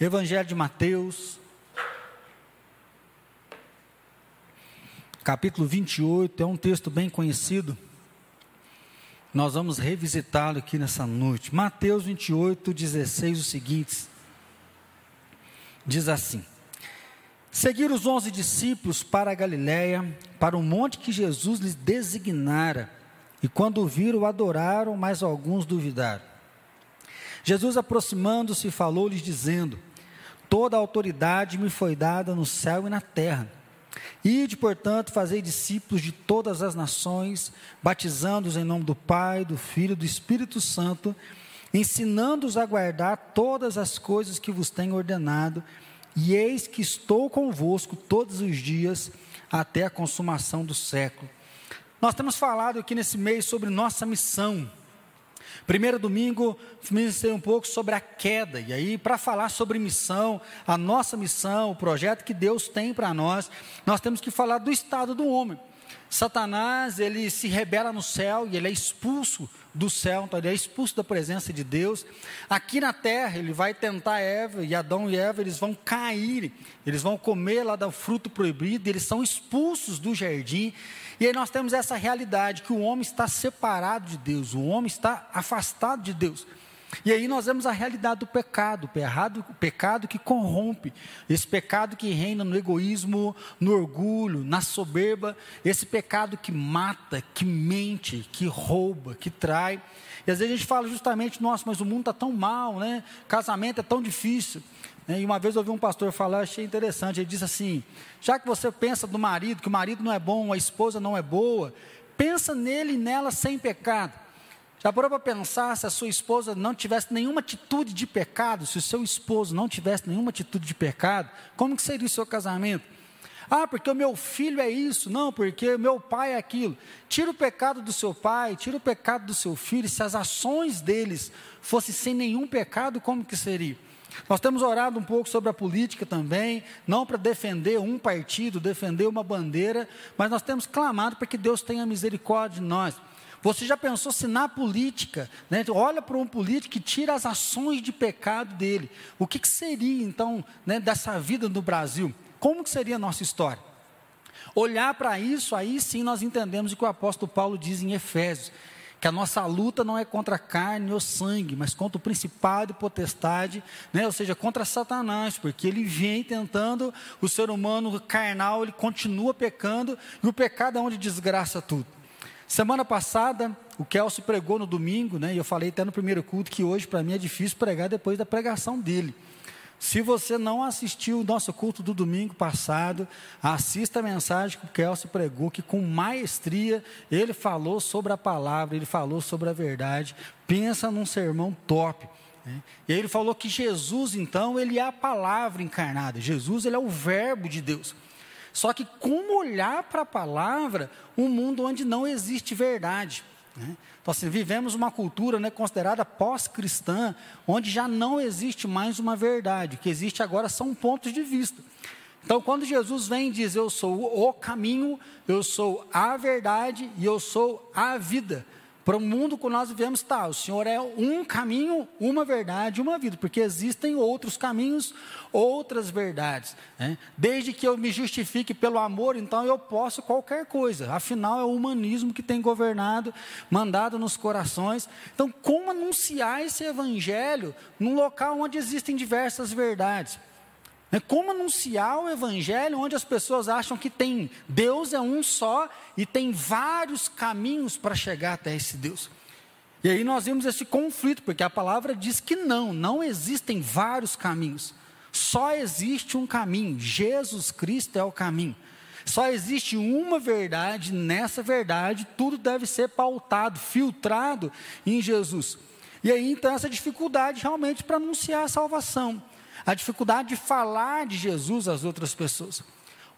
Evangelho de Mateus, capítulo 28, é um texto bem conhecido. Nós vamos revisitá-lo aqui nessa noite. Mateus 28, 16, os seguintes. Diz assim: Seguiram os onze discípulos para a Galiléia, para o monte que Jesus lhes designara. E quando o viram, o adoraram, mas alguns duvidaram. Jesus, aproximando-se, falou-lhes, dizendo: Toda a autoridade me foi dada no céu e na terra. Ide, portanto, fazei discípulos de todas as nações, batizando-os em nome do Pai, do Filho e do Espírito Santo, ensinando-os a guardar todas as coisas que vos tenho ordenado, e eis que estou convosco todos os dias até a consumação do século. Nós temos falado aqui nesse mês sobre nossa missão. Primeiro domingo, ministrei um pouco sobre a queda, e aí, para falar sobre missão, a nossa missão, o projeto que Deus tem para nós, nós temos que falar do estado do homem. Satanás, ele se rebela no céu e ele é expulso do céu, então ele é expulso da presença de Deus. Aqui na terra, ele vai tentar Eva, e Adão e Eva, eles vão cair, eles vão comer lá do fruto proibido, eles são expulsos do jardim. E aí nós temos essa realidade que o homem está separado de Deus, o homem está afastado de Deus. E aí nós vemos a realidade do pecado, o pecado que corrompe, esse pecado que reina no egoísmo, no orgulho, na soberba, esse pecado que mata, que mente, que rouba, que trai. E às vezes a gente fala justamente, nossa, mas o mundo está tão mal, né? Casamento é tão difícil. Né? E uma vez eu ouvi um pastor falar, achei interessante, ele disse assim: já que você pensa do marido, que o marido não é bom, a esposa não é boa, pensa nele e nela sem pecado. Já parou para pensar se a sua esposa não tivesse nenhuma atitude de pecado, se o seu esposo não tivesse nenhuma atitude de pecado, como que seria o seu casamento? Ah, porque o meu filho é isso, não, porque o meu pai é aquilo. Tira o pecado do seu pai, tira o pecado do seu filho, se as ações deles fossem sem nenhum pecado, como que seria? Nós temos orado um pouco sobre a política também, não para defender um partido, defender uma bandeira, mas nós temos clamado para que Deus tenha misericórdia de nós. Você já pensou se na política, né, olha para um político e tira as ações de pecado dele? O que, que seria então né, dessa vida no Brasil? Como que seria a nossa história? Olhar para isso, aí sim nós entendemos o que o apóstolo Paulo diz em Efésios, que a nossa luta não é contra carne ou sangue, mas contra o principado e potestade, né? ou seja, contra Satanás, porque ele vem tentando, o ser humano carnal, ele continua pecando, e o pecado é onde desgraça tudo. Semana passada, o Kelso pregou no domingo, né? E eu falei até no primeiro culto que hoje para mim é difícil pregar depois da pregação dele. Se você não assistiu o nosso culto do domingo passado, assista a mensagem que o Kelso pregou, que com maestria ele falou sobre a palavra, ele falou sobre a verdade. Pensa num sermão top. Né? E ele falou que Jesus, então, ele é a palavra encarnada. Jesus, ele é o verbo de Deus. Só que como olhar para a palavra, um mundo onde não existe verdade. Né? Então, assim, vivemos uma cultura né, considerada pós-cristã, onde já não existe mais uma verdade. O que existe agora são pontos de vista. Então, quando Jesus vem e diz: Eu sou o caminho, eu sou a verdade e eu sou a vida. Para o mundo que nós vivemos, tá, o Senhor é um caminho, uma verdade, uma vida, porque existem outros caminhos, outras verdades. Né? Desde que eu me justifique pelo amor, então eu posso qualquer coisa. Afinal, é o humanismo que tem governado, mandado nos corações. Então, como anunciar esse evangelho num local onde existem diversas verdades? É como anunciar o evangelho onde as pessoas acham que tem Deus é um só e tem vários caminhos para chegar até esse Deus. E aí nós vimos esse conflito, porque a palavra diz que não, não existem vários caminhos. Só existe um caminho, Jesus Cristo é o caminho. Só existe uma verdade, nessa verdade tudo deve ser pautado, filtrado em Jesus. E aí então essa dificuldade realmente para anunciar a salvação a dificuldade de falar de Jesus às outras pessoas.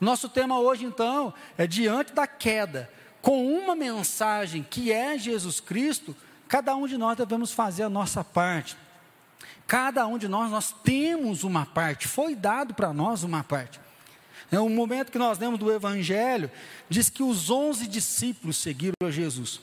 O nosso tema hoje, então, é diante da queda, com uma mensagem que é Jesus Cristo, cada um de nós devemos fazer a nossa parte. Cada um de nós, nós temos uma parte, foi dado para nós uma parte. É um momento que nós lemos do Evangelho, diz que os onze discípulos seguiram a Jesus.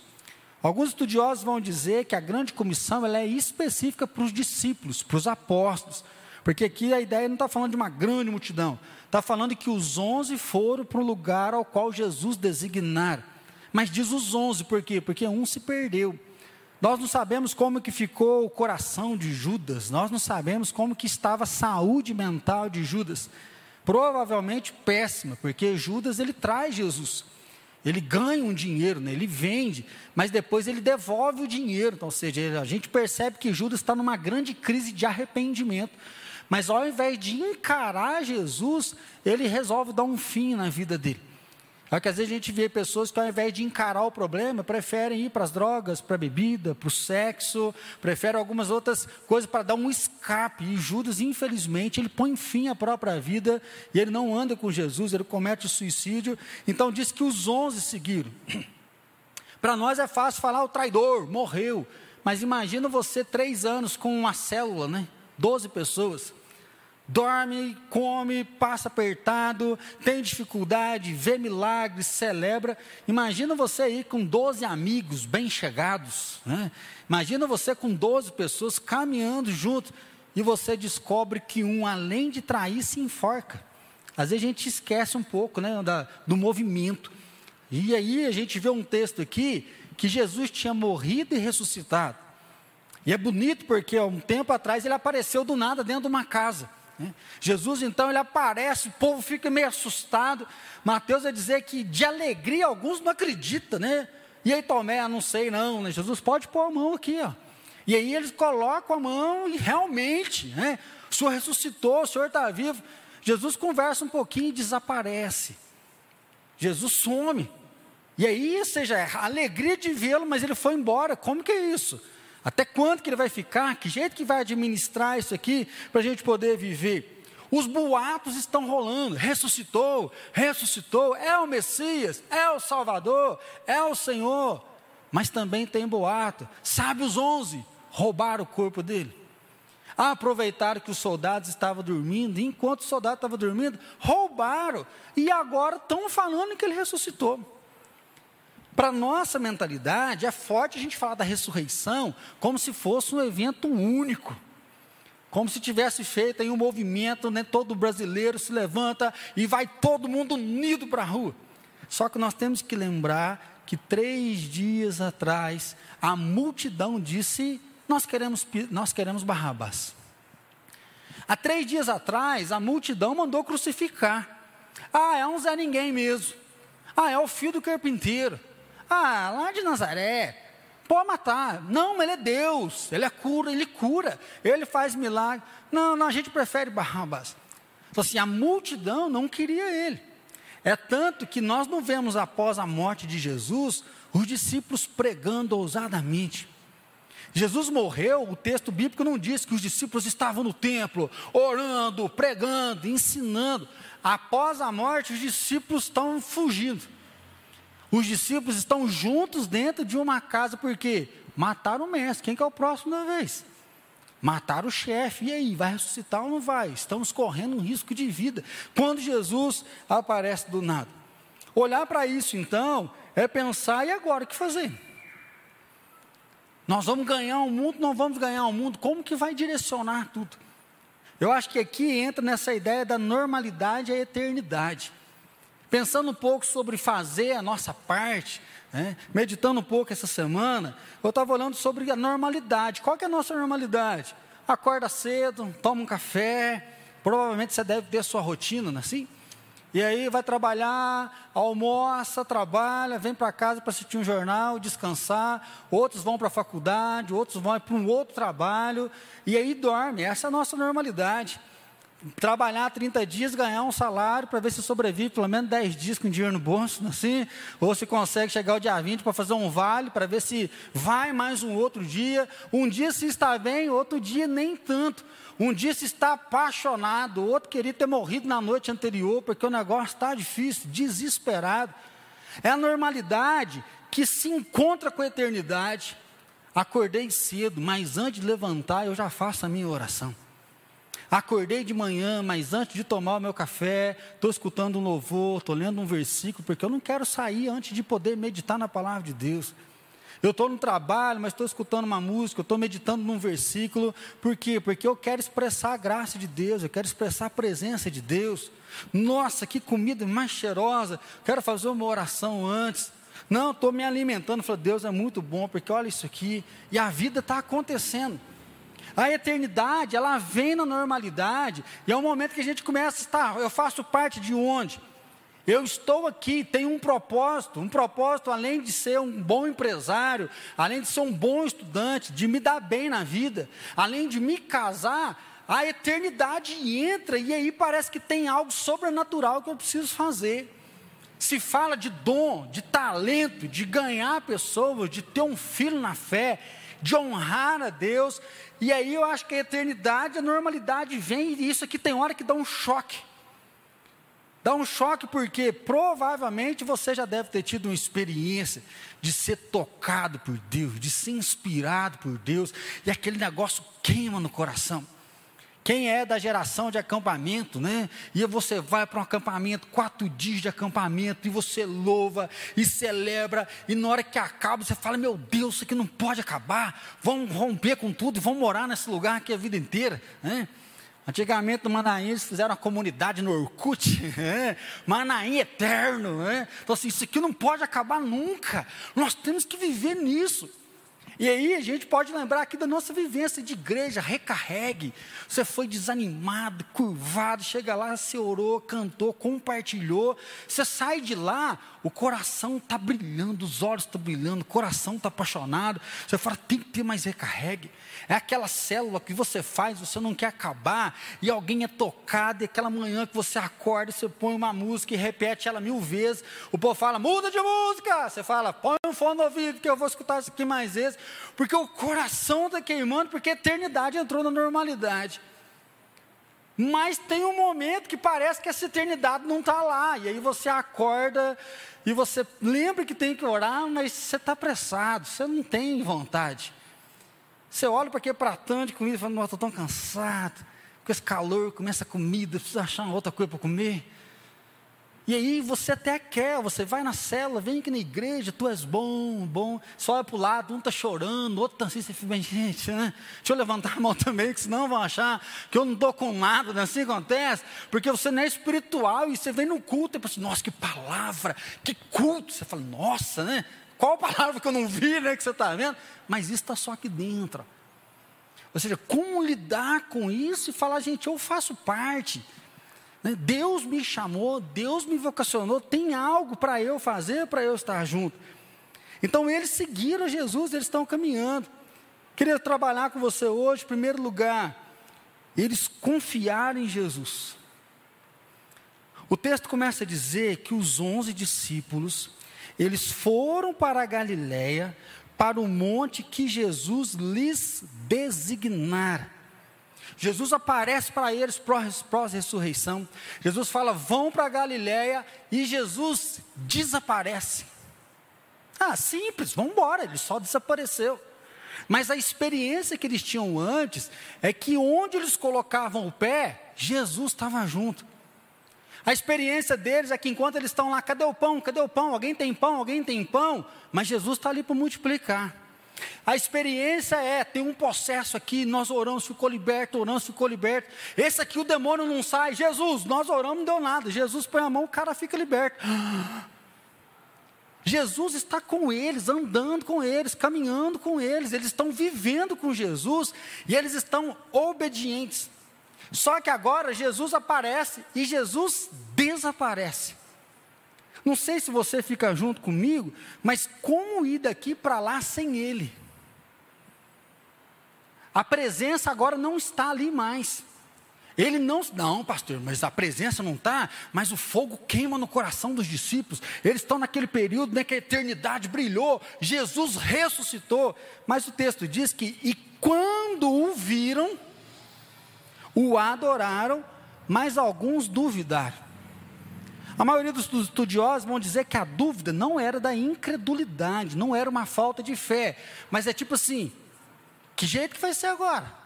Alguns estudiosos vão dizer que a grande comissão ela é específica para os discípulos, para os apóstolos, Porque aqui a ideia não está falando de uma grande multidão. Está falando que os onze foram para o lugar ao qual Jesus designara. Mas diz os onze, por quê? Porque um se perdeu. Nós não sabemos como que ficou o coração de Judas, nós não sabemos como que estava a saúde mental de Judas. Provavelmente péssima, porque Judas ele traz Jesus. Ele ganha um dinheiro, né? ele vende, mas depois ele devolve o dinheiro. Então, ou seja, a gente percebe que Judas está numa grande crise de arrependimento. Mas ao invés de encarar Jesus, ele resolve dar um fim na vida dele. É que às vezes a gente vê pessoas que ao invés de encarar o problema, preferem ir para as drogas, para a bebida, para o sexo, preferem algumas outras coisas para dar um escape. E Judas, infelizmente, ele põe fim à própria vida e ele não anda com Jesus, ele comete suicídio. Então diz que os onze seguiram. Para nós é fácil falar o traidor, morreu. Mas imagina você três anos com uma célula, né? Doze pessoas dorme, come, passa apertado, tem dificuldade, vê milagres, celebra. Imagina você aí com 12 amigos bem chegados. Né? Imagina você com 12 pessoas caminhando junto e você descobre que um, além de trair, se enforca. Às vezes a gente esquece um pouco né, da, do movimento. E aí a gente vê um texto aqui que Jesus tinha morrido e ressuscitado. E é bonito porque há um tempo atrás ele apareceu do nada dentro de uma casa. Né? Jesus então ele aparece, o povo fica meio assustado. Mateus vai dizer que de alegria alguns não acreditam, né? E aí Tomé, ah, não sei não, né? Jesus pode pôr a mão aqui, ó. E aí eles colocam a mão e realmente, né? O Senhor ressuscitou, o Senhor está vivo. Jesus conversa um pouquinho e desaparece. Jesus some. E aí, seja, a alegria de vê-lo, mas ele foi embora. Como que é isso? Até quando que ele vai ficar? Que jeito que vai administrar isso aqui para a gente poder viver? Os boatos estão rolando. Ressuscitou, ressuscitou, é o Messias, é o Salvador, é o Senhor. Mas também tem boato. Sabe os onze roubaram o corpo dele. Aproveitaram que os soldados estavam dormindo, e enquanto os soldados estavam dormindo, roubaram. E agora estão falando que ele ressuscitou. Para nossa mentalidade, é forte a gente falar da ressurreição como se fosse um evento único. Como se tivesse feito aí um movimento, né, todo brasileiro se levanta e vai todo mundo unido para a rua. Só que nós temos que lembrar que três dias atrás, a multidão disse: Nós queremos, nós queremos Barrabás. Há três dias atrás, a multidão mandou crucificar. Ah, é um Zé Ninguém mesmo. Ah, é o filho do carpinteiro. Ah, lá de Nazaré, pode matar. Não, ele é Deus, ele é cura, ele cura, ele faz milagre. Não, não, a gente prefere Barrabás. Então, assim, a multidão não queria ele. É tanto que nós não vemos após a morte de Jesus os discípulos pregando ousadamente. Jesus morreu, o texto bíblico não diz que os discípulos estavam no templo, orando, pregando, ensinando. Após a morte, os discípulos estão fugindo. Os discípulos estão juntos dentro de uma casa, porque mataram o mestre. Quem que é o próximo da vez? Mataram o chefe. E aí, vai ressuscitar ou não vai? Estamos correndo um risco de vida. Quando Jesus aparece do nada. Olhar para isso, então, é pensar, e agora o que fazer? Nós vamos ganhar o um mundo, não vamos ganhar o um mundo, como que vai direcionar tudo? Eu acho que aqui entra nessa ideia da normalidade e eternidade. Pensando um pouco sobre fazer a nossa parte, né? meditando um pouco essa semana, eu estava olhando sobre a normalidade. Qual que é a nossa normalidade? Acorda cedo, toma um café, provavelmente você deve ter sua rotina, não é assim? E aí vai trabalhar, almoça, trabalha, vem para casa para assistir um jornal, descansar. Outros vão para a faculdade, outros vão para um outro trabalho. E aí dorme. Essa é a nossa normalidade trabalhar 30 dias, ganhar um salário para ver se sobrevive pelo menos 10 dias com dinheiro no bolso, assim, ou se consegue chegar o dia 20 para fazer um vale, para ver se vai mais um outro dia. Um dia se está bem, outro dia nem tanto. Um dia se está apaixonado, outro queria ter morrido na noite anterior, porque o negócio está difícil, desesperado. É a normalidade que se encontra com a eternidade. Acordei cedo, mas antes de levantar eu já faço a minha oração. Acordei de manhã, mas antes de tomar o meu café, estou escutando um louvor, estou lendo um versículo, porque eu não quero sair antes de poder meditar na palavra de Deus. Eu estou no trabalho, mas estou escutando uma música, estou meditando num versículo. Por quê? Porque eu quero expressar a graça de Deus, eu quero expressar a presença de Deus. Nossa, que comida mais cheirosa. Quero fazer uma oração antes. Não, estou me alimentando. Falei, Deus é muito bom, porque olha isso aqui. E a vida está acontecendo. A eternidade, ela vem na normalidade. E é o momento que a gente começa a estar. Eu faço parte de onde? Eu estou aqui, tenho um propósito, um propósito além de ser um bom empresário, além de ser um bom estudante, de me dar bem na vida, além de me casar, a eternidade entra e aí parece que tem algo sobrenatural que eu preciso fazer. Se fala de dom, de talento, de ganhar pessoas, de ter um filho na fé, de honrar a Deus, e aí eu acho que a eternidade, a normalidade vem e isso aqui tem hora que dá um choque. Dá um choque porque provavelmente você já deve ter tido uma experiência de ser tocado por Deus, de ser inspirado por Deus, e aquele negócio queima no coração. Quem é da geração de acampamento, né? E você vai para um acampamento, quatro dias de acampamento, e você louva e celebra, e na hora que acaba, você fala: Meu Deus, isso aqui não pode acabar, vamos romper com tudo e vamos morar nesse lugar aqui a vida inteira, né? Antigamente no Manaim eles fizeram uma comunidade no Orkut, é, Manaim eterno. É. Então assim, isso aqui não pode acabar nunca. Nós temos que viver nisso. E aí a gente pode lembrar aqui da nossa vivência de igreja, recarregue. Você foi desanimado, curvado, chega lá, você orou, cantou, compartilhou. Você sai de lá, o coração está brilhando, os olhos estão brilhando, o coração está apaixonado. Você fala, tem que ter mais recarregue. É aquela célula que você faz, você não quer acabar, e alguém é tocado, e aquela manhã que você acorda, você põe uma música e repete ela mil vezes. O povo fala, muda de música. Você fala, põe um fone no ouvido que eu vou escutar isso aqui mais vezes porque o coração está queimando, porque a eternidade entrou na normalidade. Mas tem um momento que parece que essa eternidade não está lá, e aí você acorda e você lembra que tem que orar, mas você está apressado, você não tem vontade. Você olha para aquele pratão de comida e fala, nossa, estou tão cansado, com esse calor, começa a comida, precisa achar outra coisa para comer. E aí você até quer, você vai na cela, vem aqui na igreja, tu és bom, bom, só olha para o lado, um está chorando, outro está assim, você fica gente, né? Deixa eu levantar a mão também, que senão vão achar que eu não estou com nada, né? assim acontece, porque você não é espiritual e você vem no culto e pensa, assim, nossa, que palavra, que culto, você fala, nossa, né? Qual palavra que eu não vi, né, que você está vendo? Mas isso está só aqui dentro. Ou seja, como lidar com isso e falar, gente, eu faço parte. Né? Deus me chamou, Deus me vocacionou, tem algo para eu fazer, para eu estar junto. Então eles seguiram Jesus, eles estão caminhando. Queria trabalhar com você hoje, em primeiro lugar, eles confiaram em Jesus. O texto começa a dizer que os onze discípulos, eles foram para a Galiléia, para o monte que Jesus lhes designara. Jesus aparece para eles pós-ressurreição. Jesus fala: vão para Galiléia e Jesus desaparece. Ah, simples, vamos embora, ele só desapareceu. Mas a experiência que eles tinham antes é que onde eles colocavam o pé, Jesus estava junto. A experiência deles é que enquanto eles estão lá, cadê o pão? Cadê o pão? Alguém tem pão? Alguém tem pão? Mas Jesus está ali para multiplicar. A experiência é, tem um processo aqui, nós oramos, ficou liberto, oramos, ficou liberto. Esse aqui o demônio não sai. Jesus, nós oramos, não deu nada. Jesus põe a mão, o cara fica liberto. Jesus está com eles, andando com eles, caminhando com eles, eles estão vivendo com Jesus e eles estão obedientes. Só que agora Jesus aparece e Jesus desaparece. Não sei se você fica junto comigo, mas como ir daqui para lá sem Ele? A presença agora não está ali mais. Ele não, não, pastor, mas a presença não está, mas o fogo queima no coração dos discípulos. Eles estão naquele período né, que a eternidade brilhou, Jesus ressuscitou. Mas o texto diz que, e quando o viram, o adoraram, mas alguns duvidaram. A maioria dos estudiosos vão dizer que a dúvida não era da incredulidade, não era uma falta de fé, mas é tipo assim: que jeito que vai ser agora?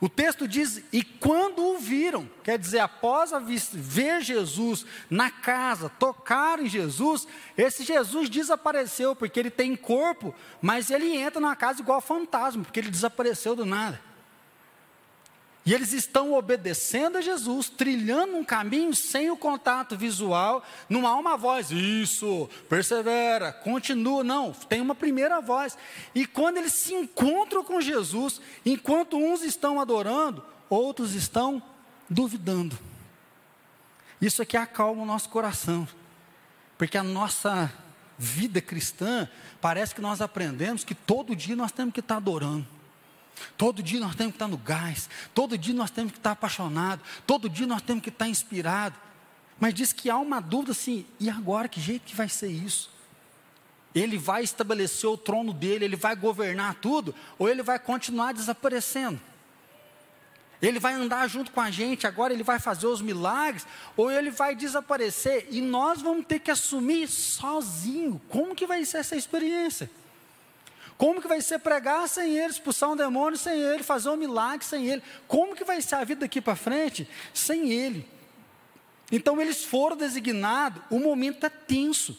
O texto diz, e quando o viram, quer dizer, após ver Jesus na casa, tocar em Jesus, esse Jesus desapareceu, porque ele tem corpo, mas ele entra na casa igual fantasma, porque ele desapareceu do nada. E eles estão obedecendo a Jesus, trilhando um caminho sem o contato visual, não há uma voz, isso, persevera, continua, não, tem uma primeira voz. E quando eles se encontram com Jesus, enquanto uns estão adorando, outros estão duvidando. Isso aqui acalma o nosso coração, porque a nossa vida cristã, parece que nós aprendemos que todo dia nós temos que estar adorando. Todo dia nós temos que estar no gás, todo dia nós temos que estar apaixonado, todo dia nós temos que estar inspirado. Mas diz que há uma dúvida assim, e agora que jeito que vai ser isso? Ele vai estabelecer o trono dele, ele vai governar tudo, ou ele vai continuar desaparecendo? Ele vai andar junto com a gente, agora ele vai fazer os milagres, ou ele vai desaparecer e nós vamos ter que assumir sozinho. Como que vai ser essa experiência? Como que vai ser pregar sem ele, expulsar um demônio sem ele, fazer um milagre sem ele? Como que vai ser a vida daqui para frente sem ele? Então eles foram designados, o momento é tenso.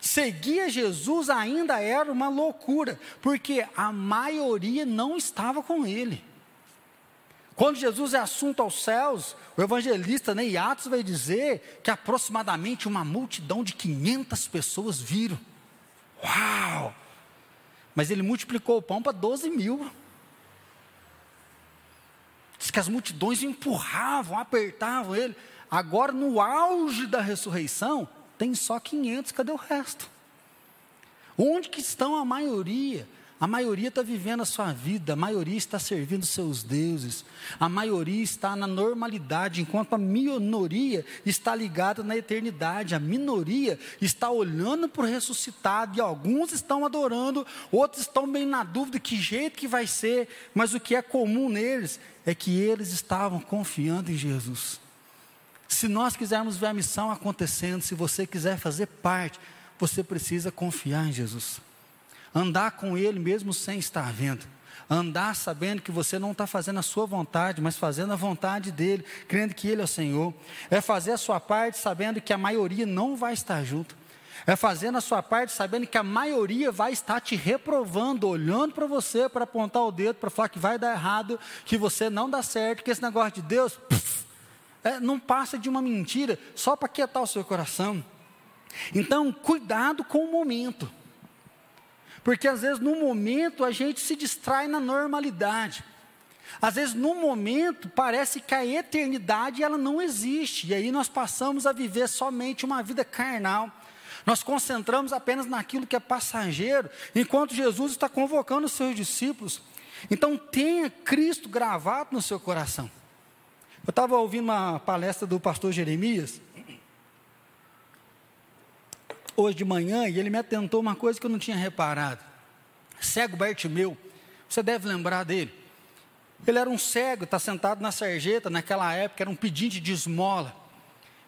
Seguir Jesus ainda era uma loucura, porque a maioria não estava com ele. Quando Jesus é assunto aos céus, o evangelista né, Atos vai dizer que aproximadamente uma multidão de 500 pessoas viram. Uau! Mas ele multiplicou o pão para 12 mil. Diz que as multidões empurravam, apertavam ele. Agora, no auge da ressurreição, tem só 500, cadê o resto? Onde que estão a maioria? A maioria está vivendo a sua vida, a maioria está servindo seus deuses, a maioria está na normalidade, enquanto a minoria está ligada na eternidade, a minoria está olhando para o ressuscitado, e alguns estão adorando, outros estão bem na dúvida que jeito que vai ser, mas o que é comum neles é que eles estavam confiando em Jesus. Se nós quisermos ver a missão acontecendo, se você quiser fazer parte, você precisa confiar em Jesus andar com Ele mesmo sem estar vendo. Andar sabendo que você não está fazendo a sua vontade, mas fazendo a vontade dele, crendo que Ele é o Senhor. É fazer a sua parte sabendo que a maioria não vai estar junto. É fazendo a sua parte sabendo que a maioria vai estar te reprovando, olhando para você para apontar o dedo, para falar que vai dar errado, que você não dá certo, que esse negócio de Deus é, não passa de uma mentira só para quietar o seu coração. Então, cuidado com o momento. Porque às vezes no momento a gente se distrai na normalidade. Às vezes no momento parece que a eternidade ela não existe. E aí nós passamos a viver somente uma vida carnal. Nós concentramos apenas naquilo que é passageiro, enquanto Jesus está convocando os seus discípulos. Então tenha Cristo gravado no seu coração. Eu estava ouvindo uma palestra do pastor Jeremias, hoje de manhã e ele me atentou uma coisa que eu não tinha reparado. Cego Bartimeu, você deve lembrar dele. Ele era um cego, está sentado na sarjeta, naquela época era um pedinte de esmola.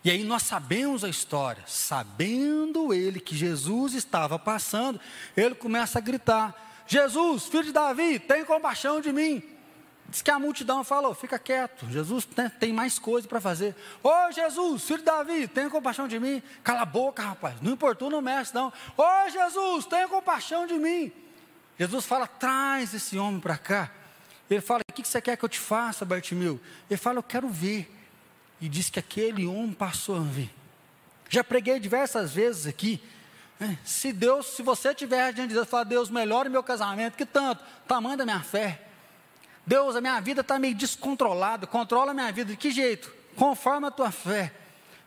E aí nós sabemos a história. Sabendo ele que Jesus estava passando, ele começa a gritar: Jesus, filho de Davi, tem compaixão de mim. Diz que a multidão falou: fica quieto, Jesus tem, tem mais coisa para fazer. Ô Jesus, filho de Davi, tenha compaixão de mim. Cala a boca, rapaz, não importou no mestre, não. Ô Jesus, tenha compaixão de mim. Jesus fala: traz esse homem para cá. Ele fala: o que você quer que eu te faça, Bartimeu? Ele fala: eu quero ver. E diz que aquele homem passou a ver. Já preguei diversas vezes aqui. Né? Se Deus, se você tiver diante de Deus, fala: Deus, melhore meu casamento, que tanto? Tamanho da minha fé. Deus, a minha vida está meio descontrolada, controla a minha vida. De que jeito? Conforme a tua fé.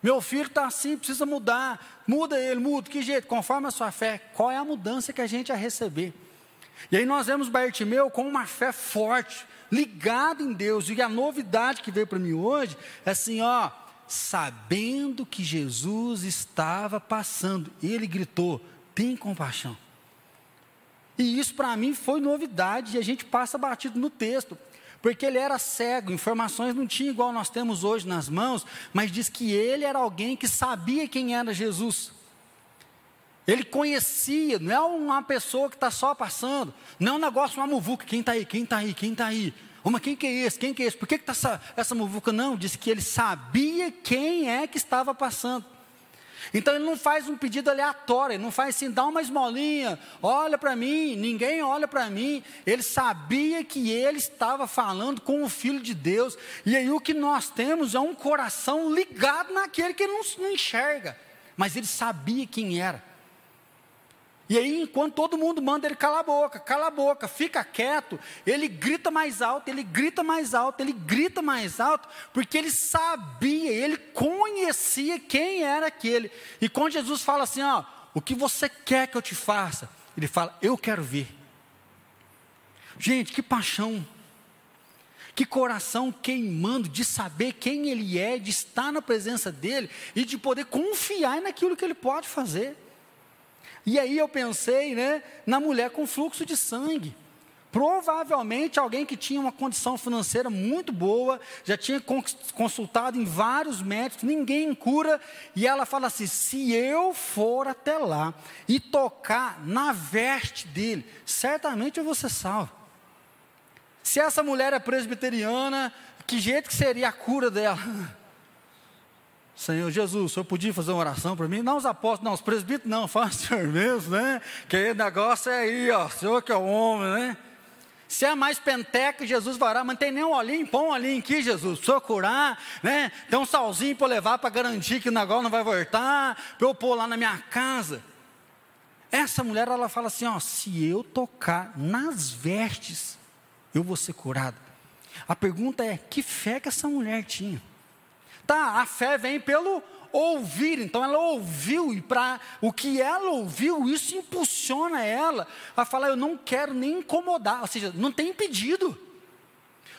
Meu filho está assim, precisa mudar. Muda ele, muda. Que jeito? Conforme a sua fé. Qual é a mudança que a gente vai receber? E aí nós vemos Bartimeu com uma fé forte, ligado em Deus. E a novidade que veio para mim hoje é assim, ó, sabendo que Jesus estava passando, ele gritou: tem compaixão. E isso para mim foi novidade e a gente passa batido no texto. Porque ele era cego, informações não tinha igual nós temos hoje nas mãos, mas diz que ele era alguém que sabia quem era Jesus. Ele conhecia, não é uma pessoa que está só passando, não é um negócio, uma muvuca, quem está aí, quem está aí, quem está aí. Uma, quem que é esse? Quem que é esse? Por que está essa, essa muvuca? Não, disse que ele sabia quem é que estava passando. Então ele não faz um pedido aleatório, ele não faz assim, dá uma esmolinha, olha para mim, ninguém olha para mim. Ele sabia que ele estava falando com o Filho de Deus, e aí o que nós temos é um coração ligado naquele que não, não enxerga, mas ele sabia quem era. E aí, enquanto todo mundo manda ele calar a boca, cala a boca, fica quieto, ele grita mais alto, ele grita mais alto, ele grita mais alto, porque ele sabia, ele conhecia quem era aquele. E quando Jesus fala assim: ó, o que você quer que eu te faça? Ele fala: eu quero ver. Gente, que paixão, que coração queimando de saber quem ele é, de estar na presença dele e de poder confiar naquilo que ele pode fazer. E aí eu pensei, né, na mulher com fluxo de sangue. Provavelmente alguém que tinha uma condição financeira muito boa, já tinha consultado em vários médicos, ninguém cura, e ela fala assim: se eu for até lá e tocar na veste dele, certamente eu vou ser salvo. Se essa mulher é presbiteriana, que jeito que seria a cura dela? Senhor Jesus, o senhor podia fazer uma oração para mim? Não os apóstolos, não, os presbíteros não, faz o senhor mesmo, né? Que negócio é aí, ó, o senhor que é o homem, né? Se é mais penteca, Jesus vai orar, mas não tem nem um olhinho, põe um olhinho aqui, Jesus, o senhor curar, né? Tem um salzinho para levar para garantir que o negócio não vai voltar, para eu pôr lá na minha casa. Essa mulher, ela fala assim: ó, se eu tocar nas vestes, eu vou ser curada. A pergunta é: que fé que essa mulher tinha? Tá, a fé vem pelo ouvir, então ela ouviu, e para o que ela ouviu, isso impulsiona ela a falar: eu não quero nem incomodar, ou seja, não tem pedido.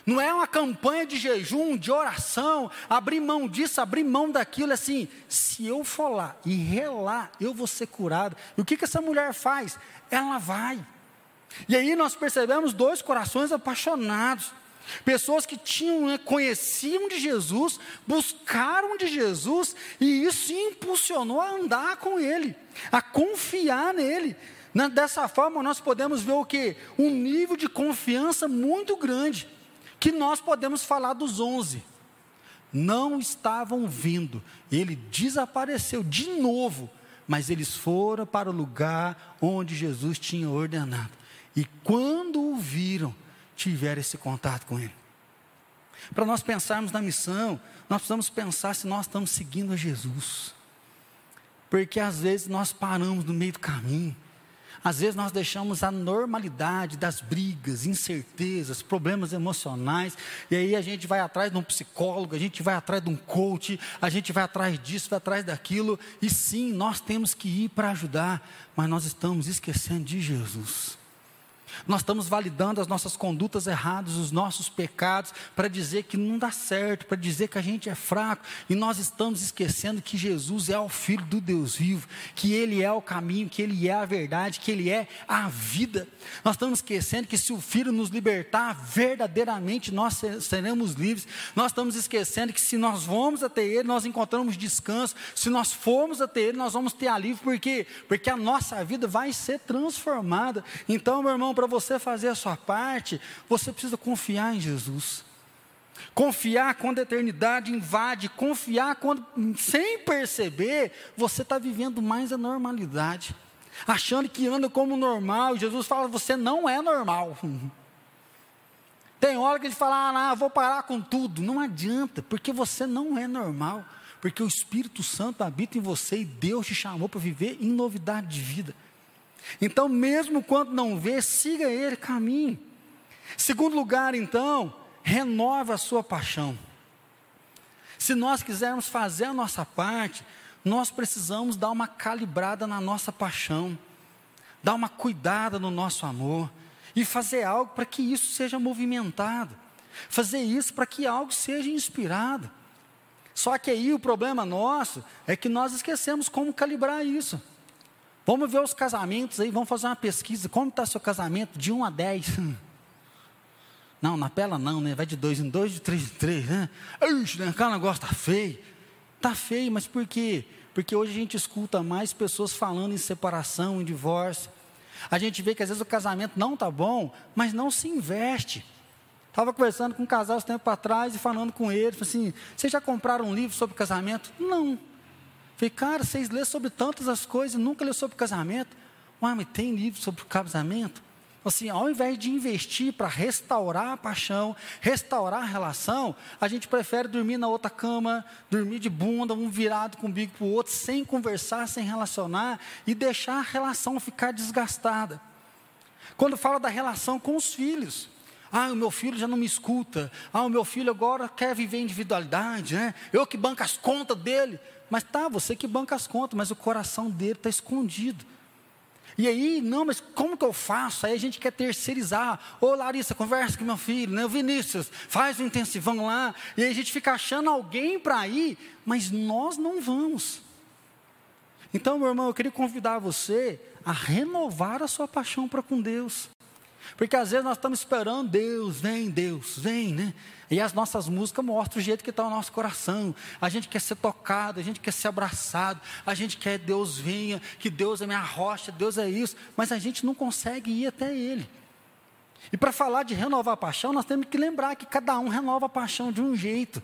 Não é uma campanha de jejum, de oração, abrir mão disso, abrir mão daquilo, é assim, se eu for lá e relar, eu vou ser curado. E o que, que essa mulher faz? Ela vai. E aí nós percebemos dois corações apaixonados. Pessoas que tinham, né, conheciam de Jesus, buscaram de Jesus, e isso impulsionou a andar com Ele, a confiar nele. Dessa forma, nós podemos ver o que? Um nível de confiança muito grande, que nós podemos falar dos onze. Não estavam vindo, ele desapareceu de novo, mas eles foram para o lugar onde Jesus tinha ordenado. E quando o viram, tiver esse contato com Ele. Para nós pensarmos na missão, nós precisamos pensar se nós estamos seguindo a Jesus. Porque às vezes nós paramos no meio do caminho. Às vezes nós deixamos a normalidade das brigas, incertezas, problemas emocionais, e aí a gente vai atrás de um psicólogo, a gente vai atrás de um coach, a gente vai atrás disso, vai atrás daquilo, e sim, nós temos que ir para ajudar, mas nós estamos esquecendo de Jesus. Nós estamos validando as nossas condutas erradas, os nossos pecados, para dizer que não dá certo, para dizer que a gente é fraco, e nós estamos esquecendo que Jesus é o Filho do Deus vivo, que Ele é o caminho, que Ele é a verdade, que Ele é a vida. Nós estamos esquecendo que se o Filho nos libertar, verdadeiramente nós seremos livres. Nós estamos esquecendo que se nós vamos até Ele, nós encontramos descanso. Se nós formos até Ele, nós vamos ter alívio, por quê? Porque a nossa vida vai ser transformada. Então, meu irmão, para você fazer a sua parte, você precisa confiar em Jesus. Confiar quando a eternidade invade, confiar quando, sem perceber, você está vivendo mais a normalidade, achando que anda como normal. Jesus fala: você não é normal. Tem hora que ele fala: ah, vou parar com tudo. Não adianta, porque você não é normal. Porque o Espírito Santo habita em você e Deus te chamou para viver em novidade de vida. Então, mesmo quando não vê, siga ele, caminhe. Segundo lugar, então, renova a sua paixão. Se nós quisermos fazer a nossa parte, nós precisamos dar uma calibrada na nossa paixão, dar uma cuidada no nosso amor e fazer algo para que isso seja movimentado, fazer isso para que algo seja inspirado. Só que aí o problema nosso é que nós esquecemos como calibrar isso. Vamos ver os casamentos aí, vamos fazer uma pesquisa. Como está seu casamento? De 1 a 10. Não, na pela não, né? Vai de 2 em 2, de 3 em 3, né? Ixi, né? aquele negócio está feio. Está feio, mas por quê? Porque hoje a gente escuta mais pessoas falando em separação, em divórcio. A gente vê que às vezes o casamento não está bom, mas não se investe. Estava conversando com um casal esse tempo atrás e falando com ele, assim, vocês já compraram um livro sobre casamento? Não. Falei, cara, vocês lêem sobre tantas as coisas, nunca leu sobre casamento. Uai, mas tem livro sobre casamento? Assim, ao invés de investir para restaurar a paixão, restaurar a relação, a gente prefere dormir na outra cama, dormir de bunda, um virado com o bico para o outro, sem conversar, sem relacionar e deixar a relação ficar desgastada. Quando fala da relação com os filhos, ah, o meu filho já não me escuta. Ah, o meu filho agora quer viver individualidade, né? Eu que banco as contas dele. Mas tá, você que banca as contas, mas o coração dele está escondido. E aí, não, mas como que eu faço? Aí a gente quer terceirizar. Ô Larissa, conversa com meu filho, né? O Vinícius, faz o intensivão lá. E aí a gente fica achando alguém para ir, mas nós não vamos. Então, meu irmão, eu queria convidar você a renovar a sua paixão para com Deus. Porque às vezes nós estamos esperando, Deus, vem, Deus, vem, né? E as nossas músicas mostram o jeito que está o nosso coração. A gente quer ser tocado, a gente quer ser abraçado, a gente quer que Deus venha, que Deus é minha rocha, Deus é isso, mas a gente não consegue ir até Ele. E para falar de renovar a paixão, nós temos que lembrar que cada um renova a paixão de um jeito.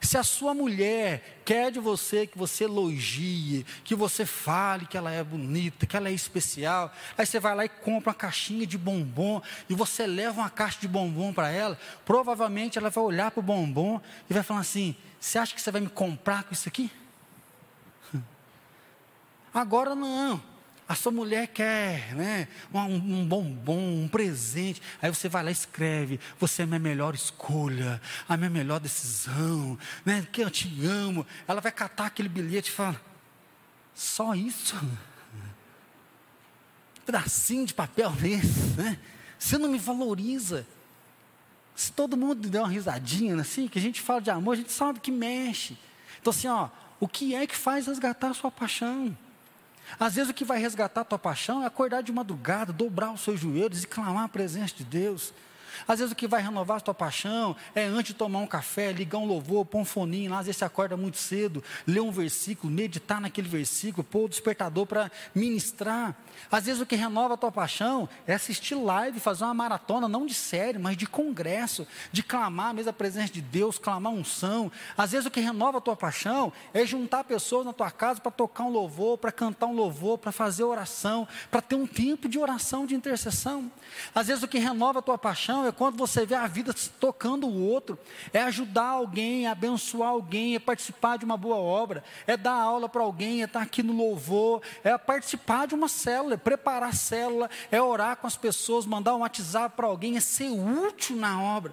Se a sua mulher quer de você que você elogie, que você fale que ela é bonita, que ela é especial, aí você vai lá e compra uma caixinha de bombom e você leva uma caixa de bombom para ela, provavelmente ela vai olhar para o bombom e vai falar assim: Você acha que você vai me comprar com isso aqui? Agora não. A sua mulher quer né, um, um bombom, um presente. Aí você vai lá e escreve: Você é a minha melhor escolha, a minha melhor decisão, né, que eu te amo. Ela vai catar aquele bilhete e fala: Só isso? Um pedacinho de papel desse, né? Você não me valoriza. Se todo mundo der uma risadinha assim, que a gente fala de amor, a gente sabe que mexe. Então, assim, ó, o que é que faz resgatar a sua paixão? Às vezes o que vai resgatar a tua paixão é acordar de madrugada, dobrar os seus joelhos e clamar a presença de Deus. Às vezes o que vai renovar a tua paixão é antes de tomar um café, ligar um louvor, pôr um foninho lá, às vezes você acorda muito cedo, ler um versículo, meditar naquele versículo, pôr o despertador para ministrar. Às vezes o que renova a tua paixão é assistir live, fazer uma maratona, não de série, mas de congresso, de clamar mesmo a presença de Deus, clamar unção. Às vezes o que renova a tua paixão é juntar pessoas na tua casa para tocar um louvor, para cantar um louvor, para fazer oração, para ter um tempo de oração, de intercessão. Às vezes o que renova a tua paixão é quando você vê a vida tocando o outro, é ajudar alguém, é abençoar alguém, é participar de uma boa obra, é dar aula para alguém, é estar aqui no louvor, é participar de uma célula, é preparar a célula, é orar com as pessoas, mandar um WhatsApp para alguém, é ser útil na obra.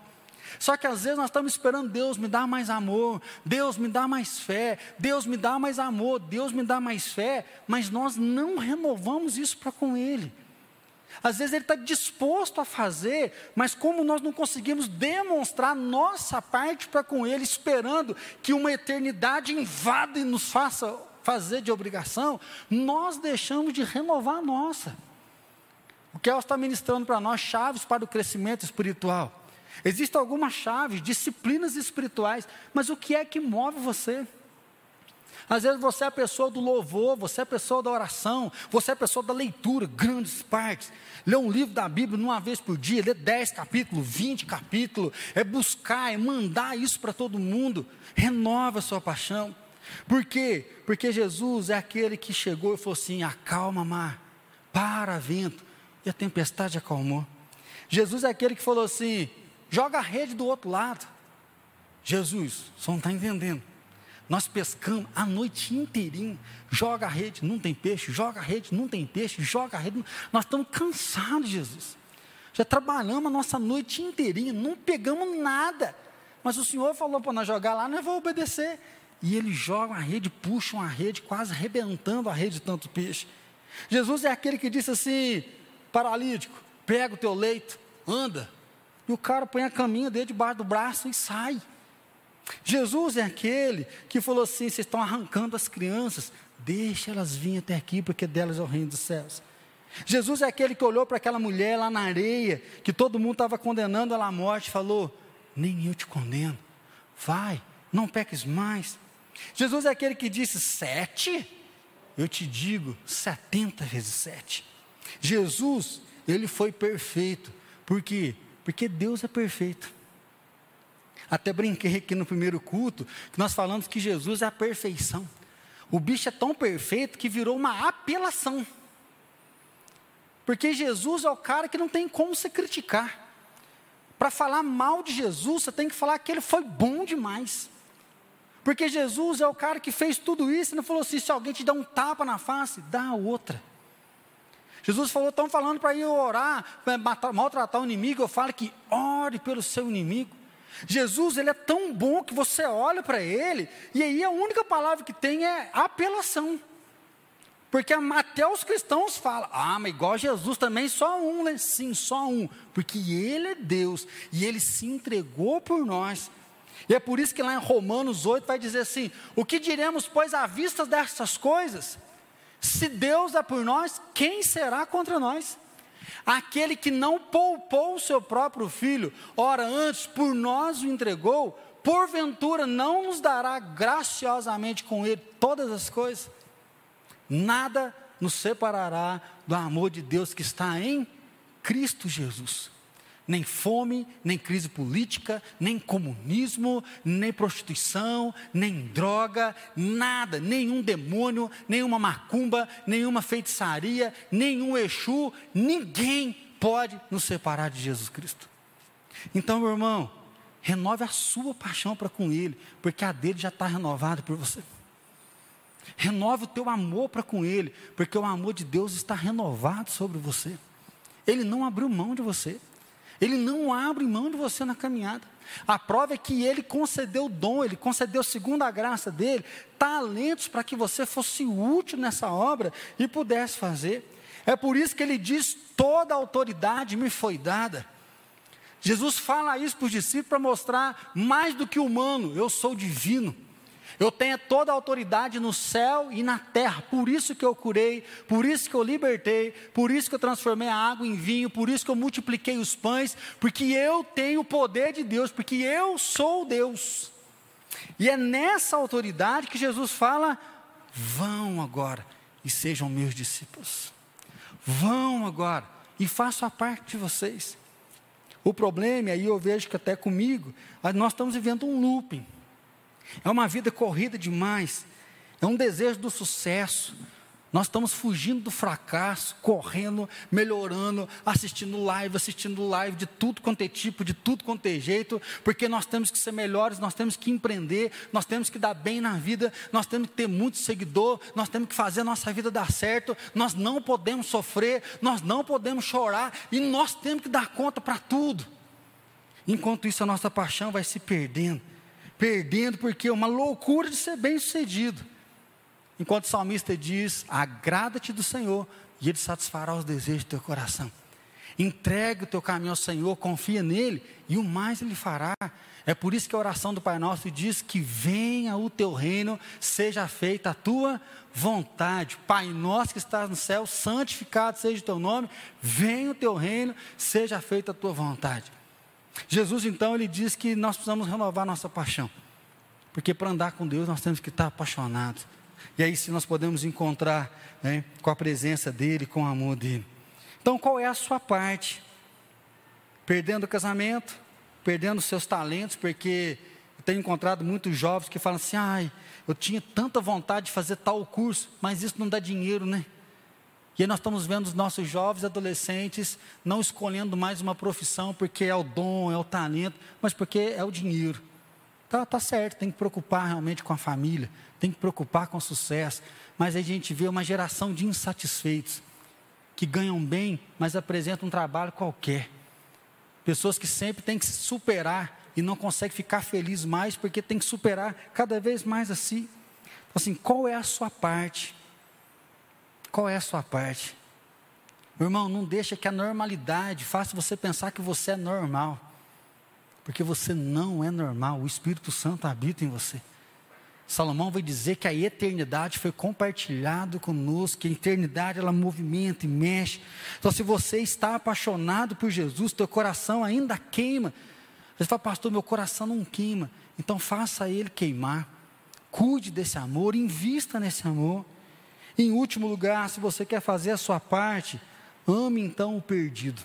Só que às vezes nós estamos esperando Deus me dar mais amor, Deus me dá mais fé, Deus me dá mais amor, Deus me dá mais fé, mas nós não renovamos isso para com Ele. Às vezes ele está disposto a fazer, mas como nós não conseguimos demonstrar nossa parte para com ele, esperando que uma eternidade invada e nos faça fazer de obrigação, nós deixamos de renovar a nossa. O que ela está ministrando para nós chaves para o crescimento espiritual. Existem algumas chaves, disciplinas espirituais, mas o que é que move você? Às vezes você é a pessoa do louvor, você é a pessoa da oração, você é a pessoa da leitura, grandes partes. Ler um livro da Bíblia uma vez por dia, ler 10 capítulos, 20 capítulos, é buscar, é mandar isso para todo mundo. Renova a sua paixão. Por quê? Porque Jesus é aquele que chegou e falou assim: acalma mar, para vento, e a tempestade acalmou. Jesus é aquele que falou assim: joga a rede do outro lado. Jesus, você não está entendendo. Nós pescamos a noite inteirinha, joga a rede, não tem peixe, joga a rede, não tem peixe, joga a rede. Nós estamos cansados, Jesus. Já trabalhamos a nossa noite inteirinha, não pegamos nada. Mas o Senhor falou para nós jogar lá, nós vamos obedecer. E ele joga a rede, puxa uma rede, quase arrebentando a rede de tanto peixe. Jesus é aquele que disse assim: paralítico, pega o teu leito, anda. E o cara põe a caminha dele debaixo do braço e sai. Jesus é aquele que falou assim: vocês estão arrancando as crianças, deixa elas virem até aqui, porque delas é o reino dos céus. Jesus é aquele que olhou para aquela mulher lá na areia, que todo mundo estava condenando ela à morte, falou: Nem eu te condeno, vai, não peques mais. Jesus é aquele que disse: Sete? Eu te digo, setenta vezes sete. Jesus, ele foi perfeito, porque Porque Deus é perfeito. Até brinquei aqui no primeiro culto que nós falamos que Jesus é a perfeição. O bicho é tão perfeito que virou uma apelação. Porque Jesus é o cara que não tem como se criticar. Para falar mal de Jesus, você tem que falar que ele foi bom demais. Porque Jesus é o cara que fez tudo isso e não falou assim: se alguém te dá um tapa na face, dá outra. Jesus falou: estão falando para ir orar, maltratar o inimigo. Eu falo que ore pelo seu inimigo. Jesus, ele é tão bom que você olha para ele, e aí a única palavra que tem é apelação. Porque até os cristãos falam, ah, mas igual Jesus também, só um, né? Sim, só um. Porque Ele é Deus e Ele se entregou por nós. E é por isso que lá em Romanos 8 vai dizer assim: o que diremos, pois, à vista dessas coisas? Se Deus é por nós, quem será contra nós? Aquele que não poupou o seu próprio filho, ora antes por nós o entregou, porventura não nos dará graciosamente com ele todas as coisas? Nada nos separará do amor de Deus que está em Cristo Jesus. Nem fome, nem crise política, nem comunismo, nem prostituição, nem droga, nada, nenhum demônio, nenhuma macumba, nenhuma feitiçaria, nenhum Exu, ninguém pode nos separar de Jesus Cristo. Então, meu irmão, renove a sua paixão para com Ele, porque a dele já está renovada por você. Renove o teu amor para com Ele, porque o amor de Deus está renovado sobre você. Ele não abriu mão de você. Ele não abre mão de você na caminhada. A prova é que ele concedeu dom, ele concedeu, segundo a graça dele, talentos para que você fosse útil nessa obra e pudesse fazer. É por isso que ele diz: toda a autoridade me foi dada. Jesus fala isso para os discípulos para mostrar mais do que humano, eu sou divino. Eu tenho toda a autoridade no céu e na terra, por isso que eu curei, por isso que eu libertei, por isso que eu transformei a água em vinho, por isso que eu multipliquei os pães, porque eu tenho o poder de Deus, porque eu sou Deus. E é nessa autoridade que Jesus fala: vão agora e sejam meus discípulos. Vão agora e façam a parte de vocês. O problema, e aí eu vejo que até comigo, nós estamos vivendo um looping. É uma vida corrida demais. É um desejo do sucesso. Nós estamos fugindo do fracasso, correndo, melhorando, assistindo live, assistindo live de tudo quanto é tipo, de tudo quanto é jeito, porque nós temos que ser melhores, nós temos que empreender, nós temos que dar bem na vida, nós temos que ter muito seguidor, nós temos que fazer a nossa vida dar certo, nós não podemos sofrer, nós não podemos chorar e nós temos que dar conta para tudo. Enquanto isso, a nossa paixão vai se perdendo perdendo, porque é uma loucura de ser bem sucedido. Enquanto o salmista diz: agrada-te do Senhor, e Ele satisfará os desejos do teu coração. Entregue o teu caminho ao Senhor, confia nele, e o mais Ele fará. É por isso que a oração do Pai Nosso diz que venha o teu reino, seja feita a tua vontade. Pai nosso que estás no céu, santificado seja o teu nome, venha o teu reino, seja feita a tua vontade. Jesus então ele diz que nós precisamos renovar nossa paixão. Porque para andar com Deus nós temos que estar apaixonados. E aí se nós podemos encontrar né, com a presença dEle, com o amor dEle. Então qual é a sua parte? Perdendo o casamento, perdendo seus talentos, porque eu tenho encontrado muitos jovens que falam assim, ai, eu tinha tanta vontade de fazer tal curso, mas isso não dá dinheiro, né? E aí nós estamos vendo os nossos jovens adolescentes não escolhendo mais uma profissão porque é o dom, é o talento, mas porque é o dinheiro. Tá, tá certo, tem que preocupar realmente com a família, tem que preocupar com o sucesso. Mas aí a gente vê uma geração de insatisfeitos, que ganham bem, mas apresentam um trabalho qualquer. Pessoas que sempre têm que se superar e não conseguem ficar felizes mais porque tem que superar cada vez mais assim. Então, assim, qual é a sua parte? Qual é a sua parte? Meu irmão, não deixa que a normalidade faça você pensar que você é normal. Porque você não é normal, o Espírito Santo habita em você. Salomão vai dizer que a eternidade foi compartilhado conosco, que a eternidade ela movimenta e mexe. Então, se você está apaixonado por Jesus, teu coração ainda queima. Você fala, pastor, meu coração não queima. Então, faça ele queimar. Cuide desse amor, invista nesse amor. Em último lugar, se você quer fazer a sua parte, ame então o perdido.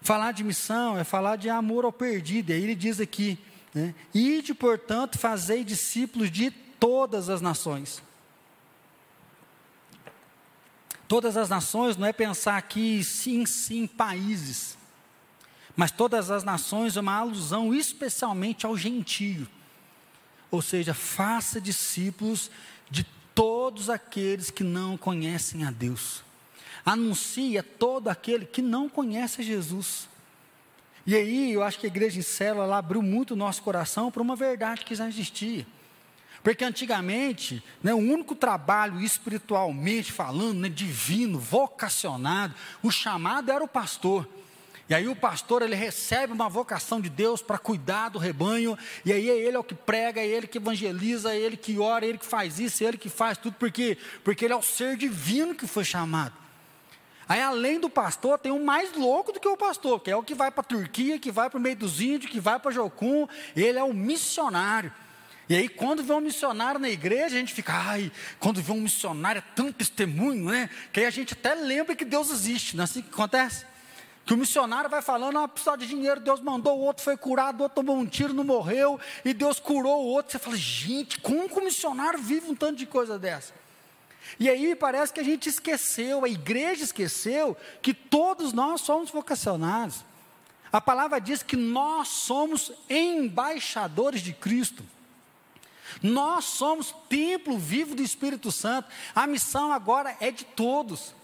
Falar de missão é falar de amor ao perdido. E aí ele diz aqui: né, Ide, portanto, fazei discípulos de todas as nações. Todas as nações não é pensar aqui sim, sim, países, mas todas as nações é uma alusão especialmente ao gentio. Ou seja, faça discípulos de todos aqueles que não conhecem a Deus. Anuncie a todo aquele que não conhece Jesus. E aí, eu acho que a igreja em célula abriu muito o nosso coração para uma verdade que já existia. Porque antigamente, né, o único trabalho espiritualmente falando, né, divino, vocacionado, o chamado era o pastor. E aí o pastor ele recebe uma vocação de Deus para cuidar do rebanho, e aí é ele é o que prega, é ele que evangeliza, é ele que ora, é ele que faz isso, é ele que faz tudo, porque porque ele é o ser divino que foi chamado. Aí além do pastor, tem um mais louco do que o pastor, que é o que vai para a Turquia, que vai para o meio dos índios, que vai para Jocum, ele é o missionário. E aí, quando vê um missionário na igreja, a gente fica, ai, quando vê um missionário é tão testemunho, né? Que aí a gente até lembra que Deus existe, não é assim que acontece? Que o missionário vai falando, ah, precisa de dinheiro, Deus mandou, o outro foi curado, o outro tomou um tiro, não morreu, e Deus curou o outro. Você fala, gente, como que o missionário vive um tanto de coisa dessa? E aí parece que a gente esqueceu, a igreja esqueceu, que todos nós somos vocacionados. A palavra diz que nós somos embaixadores de Cristo. Nós somos templo vivo do Espírito Santo. A missão agora é de todos.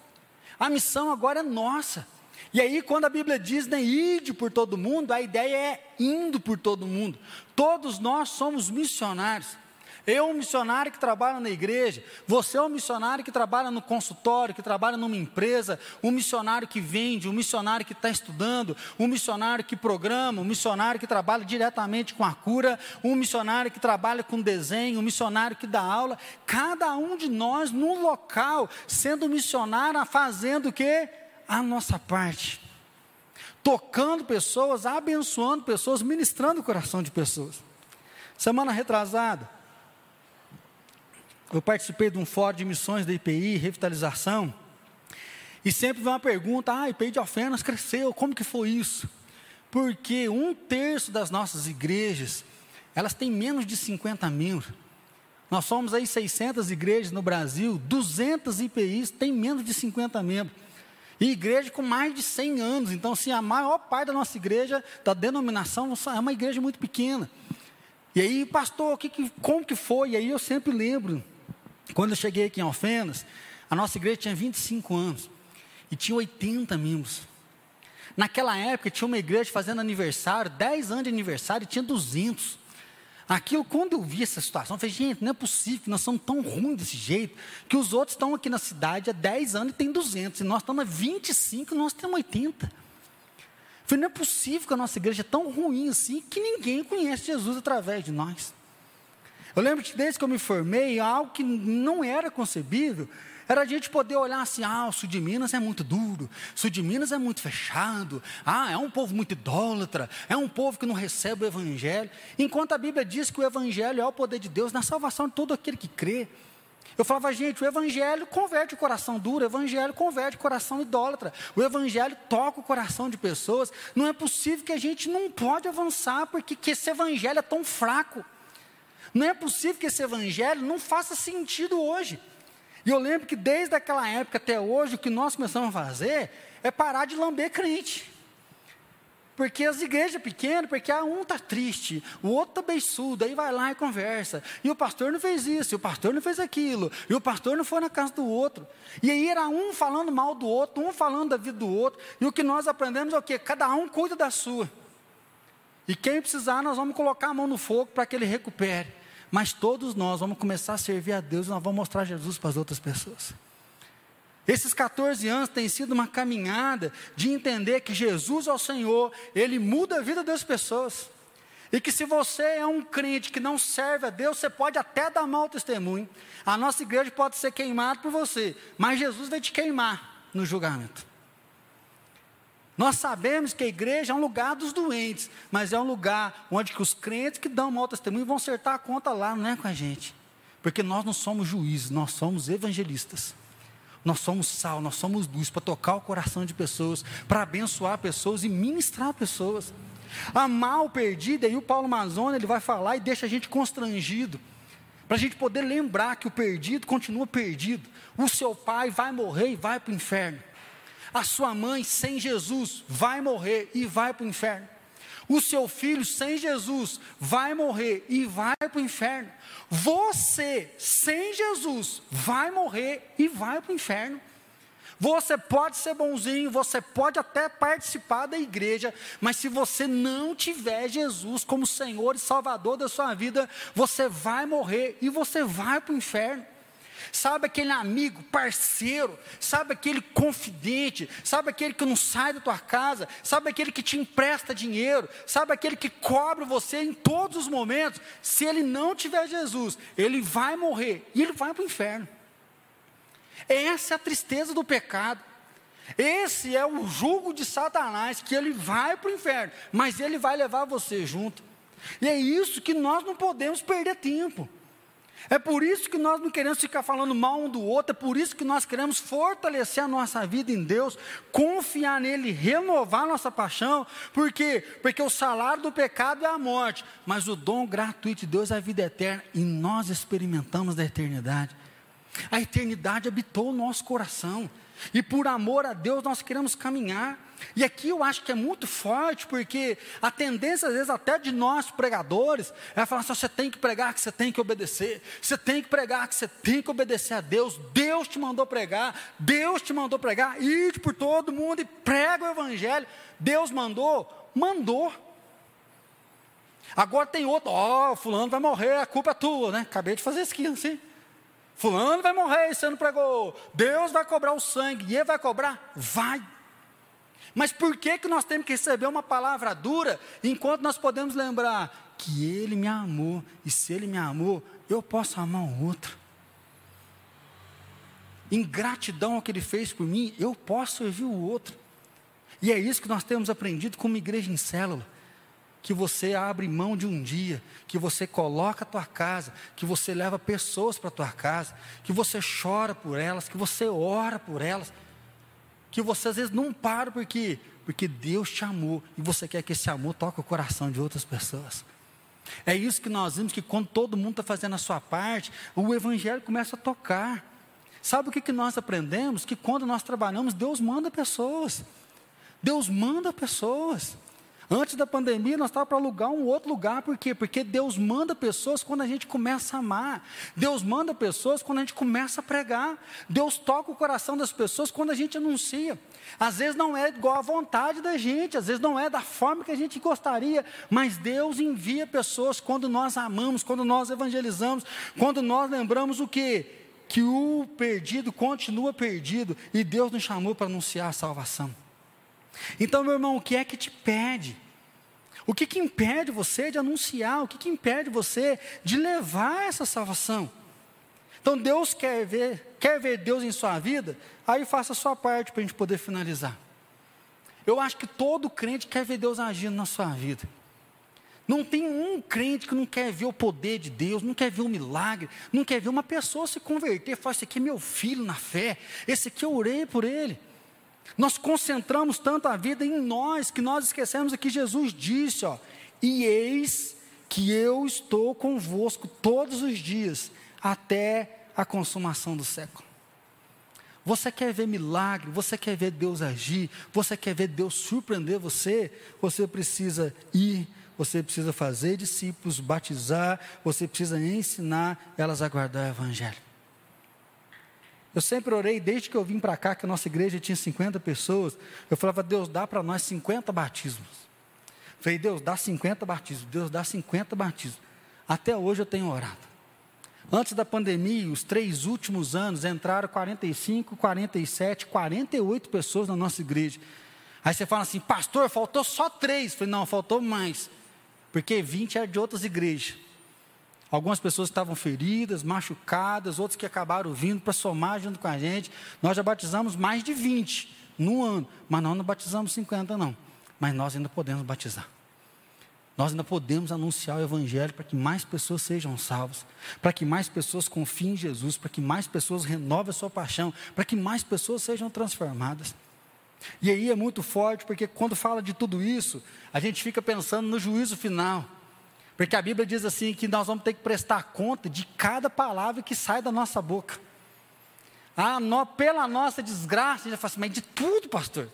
A missão agora é nossa. E aí, quando a Bíblia diz, né, ide por todo mundo, a ideia é indo por todo mundo. Todos nós somos missionários. Eu, um missionário que trabalha na igreja, você é um missionário que trabalha no consultório, que trabalha numa empresa, um missionário que vende, um missionário que está estudando, um missionário que programa, um missionário que trabalha diretamente com a cura, um missionário que trabalha com desenho, um missionário que dá aula. Cada um de nós num local, sendo missionário, fazendo o quê? A nossa parte. Tocando pessoas, abençoando pessoas, ministrando o coração de pessoas. Semana retrasada, eu participei de um fórum de missões da IPI, revitalização, e sempre vem uma pergunta: ah, IPI de Alfenas cresceu, como que foi isso? Porque um terço das nossas igrejas, elas têm menos de 50 membros. Nós somos aí 600 igrejas no Brasil, 200 IPIs têm menos de 50 membros. E igreja com mais de 100 anos. Então, assim, a maior parte da nossa igreja, da denominação, é uma igreja muito pequena. E aí, pastor, que, que, como que foi? E aí eu sempre lembro quando eu cheguei aqui em Alfenas, a nossa igreja tinha 25 anos e tinha 80 membros. Naquela época tinha uma igreja fazendo aniversário, 10 anos de aniversário, e tinha 200. Aquilo, quando eu vi essa situação, eu falei, gente, não é possível nós somos tão ruins desse jeito, que os outros estão aqui na cidade há 10 anos e tem 200, e nós estamos há 25 e nós temos 80. Eu falei, não é possível que a nossa igreja é tão ruim assim, que ninguém conhece Jesus através de nós. Eu lembro que desde que eu me formei, algo que não era concebível, era a gente poder olhar assim, ah, o sul de Minas é muito duro, o sul de Minas é muito fechado, ah, é um povo muito idólatra, é um povo que não recebe o evangelho, enquanto a Bíblia diz que o evangelho é o poder de Deus na salvação de todo aquele que crê. Eu falava, gente, o Evangelho converte o coração duro, o Evangelho converte o coração idólatra, o Evangelho toca o coração de pessoas. Não é possível que a gente não pode avançar, porque esse Evangelho é tão fraco. Não é possível que esse evangelho não faça sentido hoje. E eu lembro que desde aquela época até hoje, o que nós começamos a fazer é parar de lamber crente. Porque as igrejas pequenas, porque ah, um está triste, o outro está beiçudo, aí vai lá e conversa. E o pastor não fez isso, e o pastor não fez aquilo, e o pastor não foi na casa do outro. E aí era um falando mal do outro, um falando da vida do outro. E o que nós aprendemos é o quê? Cada um cuida da sua. E quem precisar, nós vamos colocar a mão no fogo para que ele recupere. Mas todos nós vamos começar a servir a Deus e nós vamos mostrar Jesus para as outras pessoas. Esses 14 anos tem sido uma caminhada de entender que Jesus é o Senhor, Ele muda a vida das pessoas. E que se você é um crente que não serve a Deus, você pode até dar mau testemunho. A nossa igreja pode ser queimada por você, mas Jesus vai te queimar no julgamento. Nós sabemos que a igreja é um lugar dos doentes, mas é um lugar onde os crentes que dão mau testemunho vão acertar a conta lá, não é com a gente. Porque nós não somos juízes, nós somos evangelistas. Nós somos sal, nós somos luz para tocar o coração de pessoas, para abençoar pessoas e ministrar pessoas. Amar o perdido, aí o Paulo Mazona ele vai falar e deixa a gente constrangido, para a gente poder lembrar que o perdido continua perdido. O seu pai vai morrer e vai para o inferno. A sua mãe sem Jesus vai morrer e vai para o inferno. O seu filho sem Jesus vai morrer e vai para o inferno. Você sem Jesus vai morrer e vai para o inferno. Você pode ser bonzinho, você pode até participar da igreja, mas se você não tiver Jesus como Senhor e Salvador da sua vida, você vai morrer e você vai para o inferno. Sabe aquele amigo, parceiro, sabe aquele confidente, sabe aquele que não sai da tua casa, sabe aquele que te empresta dinheiro, sabe aquele que cobra você em todos os momentos. Se ele não tiver Jesus, ele vai morrer e ele vai para o inferno. Essa é a tristeza do pecado. Esse é o jugo de Satanás, que ele vai para o inferno, mas ele vai levar você junto. E é isso que nós não podemos perder tempo. É por isso que nós não queremos ficar falando mal um do outro, é por isso que nós queremos fortalecer a nossa vida em Deus, confiar nele, renovar nossa paixão, por quê? Porque o salário do pecado é a morte, mas o dom gratuito de Deus é a vida eterna, e nós experimentamos da eternidade. A eternidade habitou o nosso coração. E por amor a Deus nós queremos caminhar. E aqui eu acho que é muito forte, porque a tendência, às vezes, até de nós pregadores, é falar assim: você tem que pregar que você tem que obedecer, você tem que pregar que você tem que obedecer a Deus, Deus te mandou pregar, Deus te mandou pregar, ide por todo mundo e prega o Evangelho. Deus mandou? Mandou. Agora tem outro, ó, oh, fulano vai morrer, a culpa é tua, né? Acabei de fazer aqui assim. Fulano vai morrer, você não pregou. Deus vai cobrar o sangue. E ele vai cobrar? Vai. Mas por que, que nós temos que receber uma palavra dura, enquanto nós podemos lembrar que Ele me amou, e se Ele me amou, eu posso amar o outro. Em gratidão ao que Ele fez por mim, eu posso servir o outro. E é isso que nós temos aprendido como igreja em célula que você abre mão de um dia, que você coloca a tua casa, que você leva pessoas para a tua casa, que você chora por elas, que você ora por elas, que você às vezes não para porque porque Deus te amou e você quer que esse amor toque o coração de outras pessoas. É isso que nós vimos que quando todo mundo está fazendo a sua parte, o evangelho começa a tocar. Sabe o que, que nós aprendemos? Que quando nós trabalhamos, Deus manda pessoas. Deus manda pessoas. Antes da pandemia, nós estávamos para alugar um outro lugar, por quê? Porque Deus manda pessoas quando a gente começa a amar, Deus manda pessoas quando a gente começa a pregar, Deus toca o coração das pessoas quando a gente anuncia. Às vezes não é igual à vontade da gente, às vezes não é da forma que a gente gostaria, mas Deus envia pessoas quando nós amamos, quando nós evangelizamos, quando nós lembramos o que? Que o perdido continua perdido e Deus nos chamou para anunciar a salvação. Então, meu irmão, o que é que te pede? O que, que impede você de anunciar? O que, que impede você de levar essa salvação? Então, Deus quer ver, quer ver Deus em sua vida? Aí faça a sua parte para a gente poder finalizar. Eu acho que todo crente quer ver Deus agindo na sua vida. Não tem um crente que não quer ver o poder de Deus, não quer ver um milagre, não quer ver uma pessoa se converter, falar, esse aqui é meu filho na fé, esse aqui eu orei por ele. Nós concentramos tanto a vida em nós que nós esquecemos o que Jesus disse, ó. E eis que eu estou convosco todos os dias até a consumação do século. Você quer ver milagre, você quer ver Deus agir, você quer ver Deus surpreender você, você precisa ir, você precisa fazer discípulos, batizar, você precisa ensinar elas a guardar o Evangelho. Eu sempre orei, desde que eu vim para cá, que a nossa igreja tinha 50 pessoas, eu falava, Deus, dá para nós 50 batismos. Falei, Deus, dá 50 batismos, Deus, dá 50 batismos. Até hoje eu tenho orado. Antes da pandemia, os três últimos anos, entraram 45, 47, 48 pessoas na nossa igreja. Aí você fala assim, pastor, faltou só três. Eu falei, não, faltou mais. Porque 20 era de outras igrejas. Algumas pessoas estavam feridas, machucadas, outros que acabaram vindo para somar junto com a gente. Nós já batizamos mais de 20 no ano, mas nós não batizamos 50 não. Mas nós ainda podemos batizar. nós ainda podemos anunciar o Evangelho para que mais pessoas sejam salvas, para que mais pessoas confiem em Jesus, para que mais pessoas renovem a sua paixão, para que mais pessoas sejam transformadas. E aí é muito forte, porque quando fala de tudo isso, a gente fica pensando no juízo final. Porque a Bíblia diz assim que nós vamos ter que prestar conta de cada palavra que sai da nossa boca. Ah, pela nossa desgraça, a gente fala assim, mas de tudo, pastor.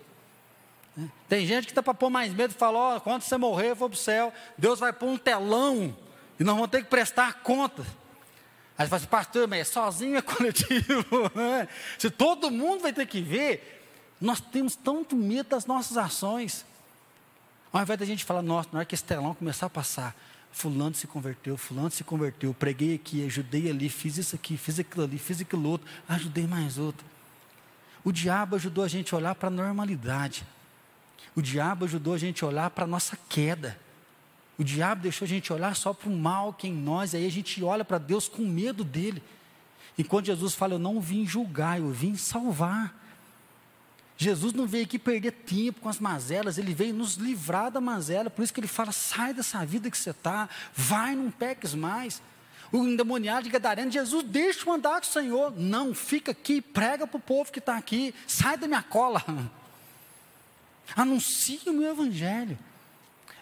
Tem gente que está para pôr mais medo e fala: oh, quando você morrer, eu vou para o céu, Deus vai pôr um telão e nós vamos ter que prestar conta. Aí você fala assim, pastor, mas sozinho é coletivo, né? Se todo mundo vai ter que ver, nós temos tanto medo das nossas ações. Ao invés da gente falar, nossa, na hora que esse telão começar a passar, fulano se converteu, fulano se converteu, preguei aqui, ajudei ali, fiz isso aqui, fiz aquilo ali, fiz aquilo outro, ajudei mais outro. O diabo ajudou a gente a olhar para a normalidade. O diabo ajudou a gente a olhar para a nossa queda. O diabo deixou a gente olhar só para o mal que é em nós, aí a gente olha para Deus com medo dele. Enquanto Jesus fala, eu não vim julgar, eu vim salvar. Jesus não veio aqui perder tempo com as mazelas, ele veio nos livrar da mazela, por isso que ele fala: sai dessa vida que você está, vai, não peques mais. O endemoniado de Gadareno, Jesus, deixa eu andar com o Senhor. Não, fica aqui, prega para o povo que está aqui, sai da minha cola. Anuncie o meu evangelho.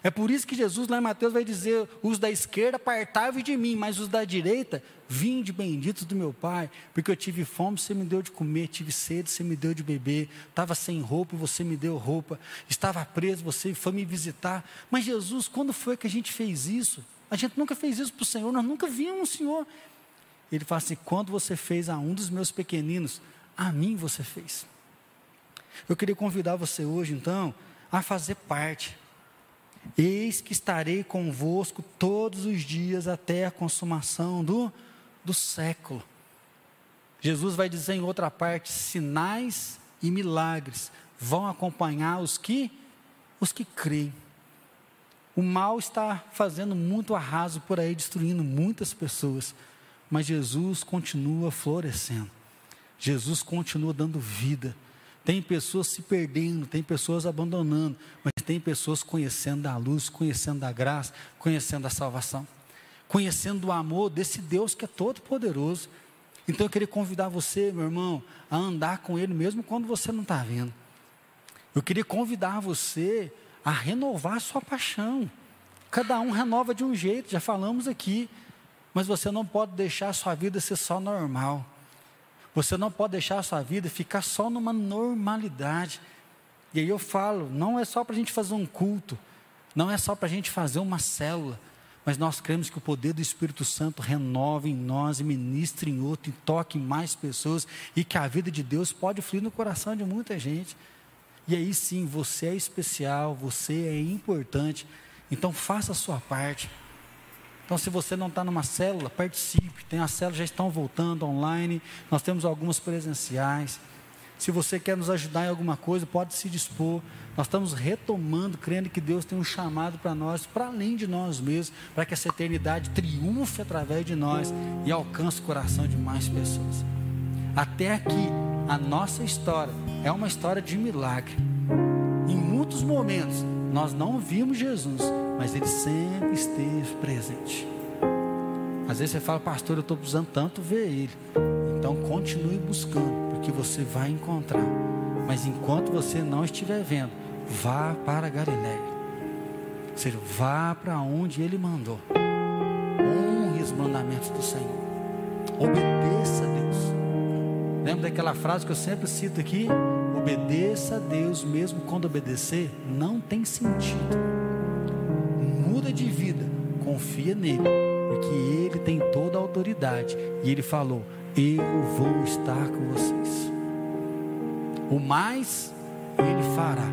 É por isso que Jesus lá em Mateus vai dizer: os da esquerda apartai-vos de mim, mas os da direita, vinde benditos do meu Pai, porque eu tive fome, você me deu de comer, tive sede, você me deu de beber, estava sem roupa, você me deu roupa, estava preso, você foi me visitar. Mas Jesus, quando foi que a gente fez isso? A gente nunca fez isso para o Senhor, nós nunca vimos o Senhor. Ele fala assim: quando você fez a um dos meus pequeninos, a mim você fez. Eu queria convidar você hoje, então, a fazer parte. Eis que estarei convosco todos os dias até a consumação do, do século. Jesus vai dizer em outra parte: sinais e milagres vão acompanhar os que os que creem. O mal está fazendo muito arraso por aí, destruindo muitas pessoas, mas Jesus continua florescendo. Jesus continua dando vida. Tem pessoas se perdendo, tem pessoas abandonando, mas tem pessoas conhecendo a luz, conhecendo a graça, conhecendo a salvação, conhecendo o amor desse Deus que é todo poderoso. Então eu queria convidar você, meu irmão, a andar com Ele mesmo quando você não está vendo. Eu queria convidar você a renovar a sua paixão. Cada um renova de um jeito, já falamos aqui, mas você não pode deixar a sua vida ser só normal. Você não pode deixar a sua vida ficar só numa normalidade. E aí eu falo, não é só para a gente fazer um culto, não é só para a gente fazer uma célula, mas nós cremos que o poder do Espírito Santo renove em nós e ministre em outro, e toque em mais pessoas, e que a vida de Deus pode fluir no coração de muita gente. E aí sim, você é especial, você é importante, então faça a sua parte. Então, se você não está numa célula, participe. Tem as células já estão voltando online. Nós temos algumas presenciais. Se você quer nos ajudar em alguma coisa, pode se dispor. Nós estamos retomando, crendo que Deus tem um chamado para nós, para além de nós mesmos, para que essa eternidade triunfe através de nós e alcance o coração de mais pessoas. Até aqui, a nossa história é uma história de milagre. Em muitos momentos, nós não vimos Jesus, mas Ele sempre esteve presente. Às vezes você fala, pastor, eu estou precisando tanto ver Ele. Então continue buscando, porque você vai encontrar. Mas enquanto você não estiver vendo, vá para Galiléia. Ou seja, vá para onde Ele mandou. Honre os mandamentos do Senhor. Obedeça a Deus. Lembra daquela frase que eu sempre cito aqui? Obedeça a Deus, mesmo quando obedecer não tem sentido. Muda de vida, confia nele, porque ele tem toda a autoridade. E ele falou: Eu vou estar com vocês. O mais ele fará.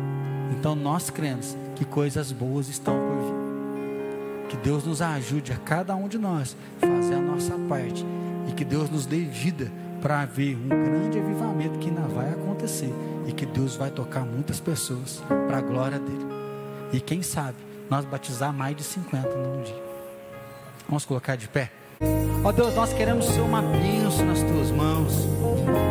Então nós cremos que coisas boas estão por vir. Que Deus nos ajude a cada um de nós fazer a nossa parte e que Deus nos dê vida para ver um grande avivamento que ainda vai acontecer e que Deus vai tocar muitas pessoas para a glória dele. E quem sabe nós batizar mais de 50 num dia. Vamos colocar de pé. Ó oh Deus, nós queremos ser uma bênção nas tuas mãos.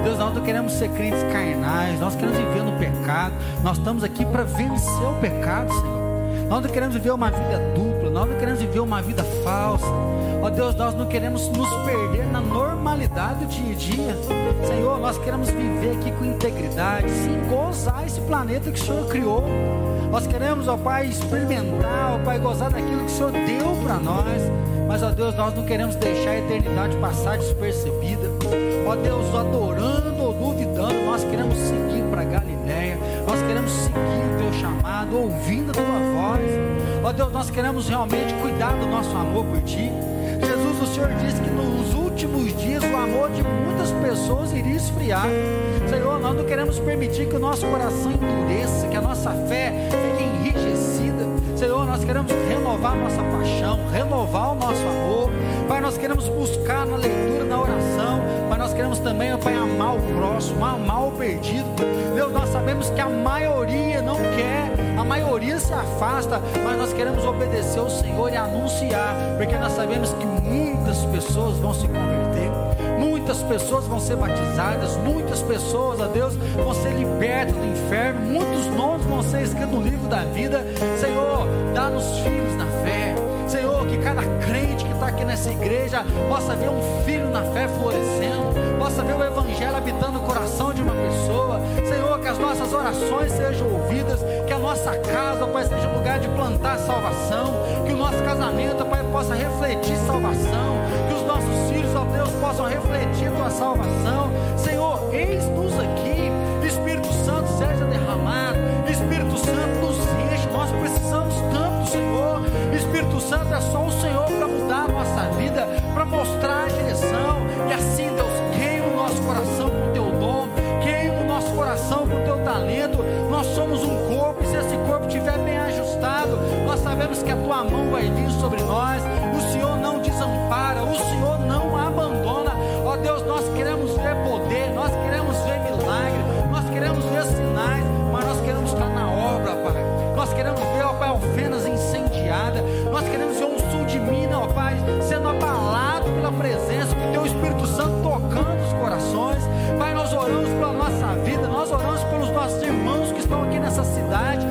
Deus, nós não queremos ser crentes carnais, nós queremos viver no pecado. Nós estamos aqui para vencer o pecado, Senhor. Nós não queremos viver uma vida dupla, nós não queremos viver uma vida falsa. Ó oh Deus, nós não queremos nos perder na normalidade do dia a dia. Senhor, nós queremos viver aqui com integridade, sim, gozar esse planeta que o Senhor criou. Nós queremos, ó Pai, experimentar, ó Pai, gozar daquilo que o Senhor deu para nós. Mas, ó Deus, nós não queremos deixar a eternidade passar despercebida. Ó Deus, adorando ou duvidando, nós queremos seguir para Galiléia. Nós queremos seguir o teu chamado, ouvindo a tua voz. Ó Deus, nós queremos realmente cuidar do nosso amor por ti. Jesus, o Senhor disse que nos últimos dias o amor de muitas pessoas iria esfriar. Senhor, nós não queremos permitir que o nosso coração endureça, que a nossa fé fique enrijecida. Senhor, nós queremos renovar nossa paixão, renovar o nosso amor. Pai, nós queremos buscar na leitura, na oração, mas nós queremos também, Pai, amar o próximo, amar o perdido. Deus, nós sabemos que a maioria não quer, a maioria se afasta, mas nós queremos obedecer ao Senhor e anunciar, porque nós sabemos que muitas pessoas vão se converter, muitas pessoas vão ser batizadas, muitas pessoas, a Deus, vão ser libertas do inferno, muitos nomes vão ser escritos no livro da vida. Senhor, dá-nos filhos na fé. Senhor, que cada crente que está aqui nessa igreja possa ver um filho na fé florescendo, possa ver o Evangelho habitando o coração de uma pessoa. Senhor, que as nossas orações sejam ouvidas, que a nossa casa, Pai, seja um lugar de plantar salvação, que o nosso casamento, Pai, possa refletir salvação, que os nossos filhos, ó Deus, possam refletir tua salvação. Senhor, eis-nos aqui, Santo é só o Senhor para mudar a nossa vida, para mostrar a direção, e assim, Deus, queima o nosso coração com o teu dom, queima o nosso coração com o teu talento. Nós somos um corpo, e se esse corpo estiver bem ajustado, nós sabemos que a tua mão vai vir sobre nós, o Senhor não desampara, o Senhor estão aqui nessa cidade.